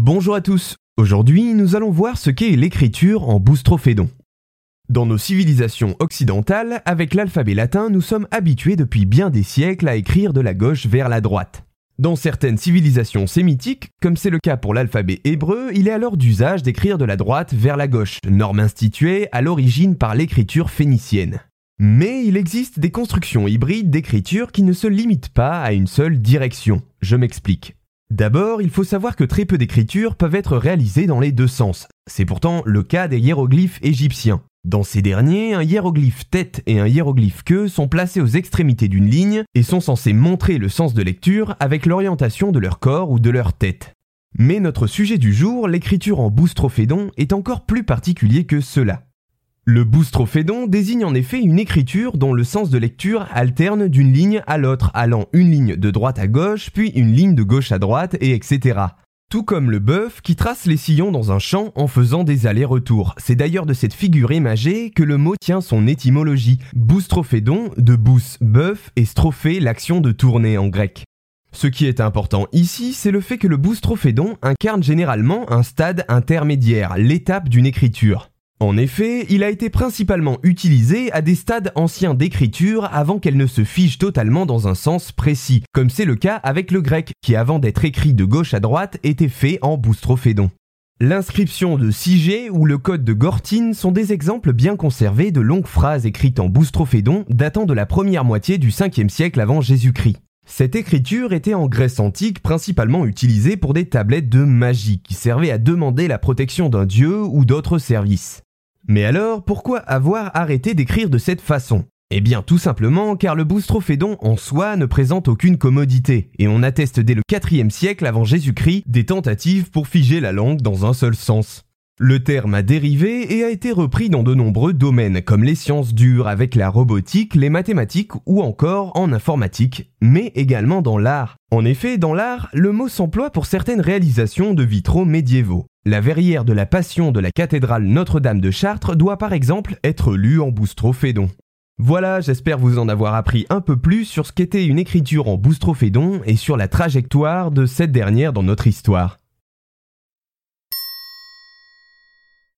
Bonjour à tous. Aujourd'hui, nous allons voir ce qu'est l'écriture en boustrophédon. Dans nos civilisations occidentales, avec l'alphabet latin, nous sommes habitués depuis bien des siècles à écrire de la gauche vers la droite. Dans certaines civilisations sémitiques, comme c'est le cas pour l'alphabet hébreu, il est alors d'usage d'écrire de la droite vers la gauche, norme instituée à l'origine par l'écriture phénicienne. Mais il existe des constructions hybrides d'écriture qui ne se limitent pas à une seule direction. Je m'explique. D'abord, il faut savoir que très peu d'écritures peuvent être réalisées dans les deux sens. C'est pourtant le cas des hiéroglyphes égyptiens. Dans ces derniers, un hiéroglyphe tête et un hiéroglyphe queue sont placés aux extrémités d'une ligne et sont censés montrer le sens de lecture avec l'orientation de leur corps ou de leur tête. Mais notre sujet du jour, l'écriture en boustrophédon, est encore plus particulier que cela. Le boustrophédon désigne en effet une écriture dont le sens de lecture alterne d'une ligne à l'autre, allant une ligne de droite à gauche, puis une ligne de gauche à droite, et etc. Tout comme le bœuf qui trace les sillons dans un champ en faisant des allers-retours. C'est d'ailleurs de cette figure imagée que le mot tient son étymologie. Boustrophédon, de bous, bœuf, et strophé, l'action de tourner en grec. Ce qui est important ici, c'est le fait que le boustrophédon incarne généralement un stade intermédiaire, l'étape d'une écriture. En effet, il a été principalement utilisé à des stades anciens d'écriture avant qu'elle ne se fige totalement dans un sens précis, comme c'est le cas avec le grec, qui avant d'être écrit de gauche à droite était fait en boustrophédon. L'inscription de Sigé ou le code de Gortine sont des exemples bien conservés de longues phrases écrites en boustrophédon datant de la première moitié du 5e siècle avant Jésus-Christ. Cette écriture était en Grèce antique principalement utilisée pour des tablettes de magie qui servaient à demander la protection d'un dieu ou d'autres services. Mais alors, pourquoi avoir arrêté d'écrire de cette façon? Eh bien tout simplement car le boustrophédon en soi ne présente aucune commodité, et on atteste dès le 4 siècle avant Jésus-Christ des tentatives pour figer la langue dans un seul sens. Le terme a dérivé et a été repris dans de nombreux domaines, comme les sciences dures avec la robotique, les mathématiques ou encore en informatique, mais également dans l'art. En effet, dans l'art, le mot s'emploie pour certaines réalisations de vitraux médiévaux. La verrière de la Passion de la cathédrale Notre-Dame de Chartres doit par exemple être lue en boustrophédon. Voilà, j'espère vous en avoir appris un peu plus sur ce qu'était une écriture en boustrophédon et sur la trajectoire de cette dernière dans notre histoire.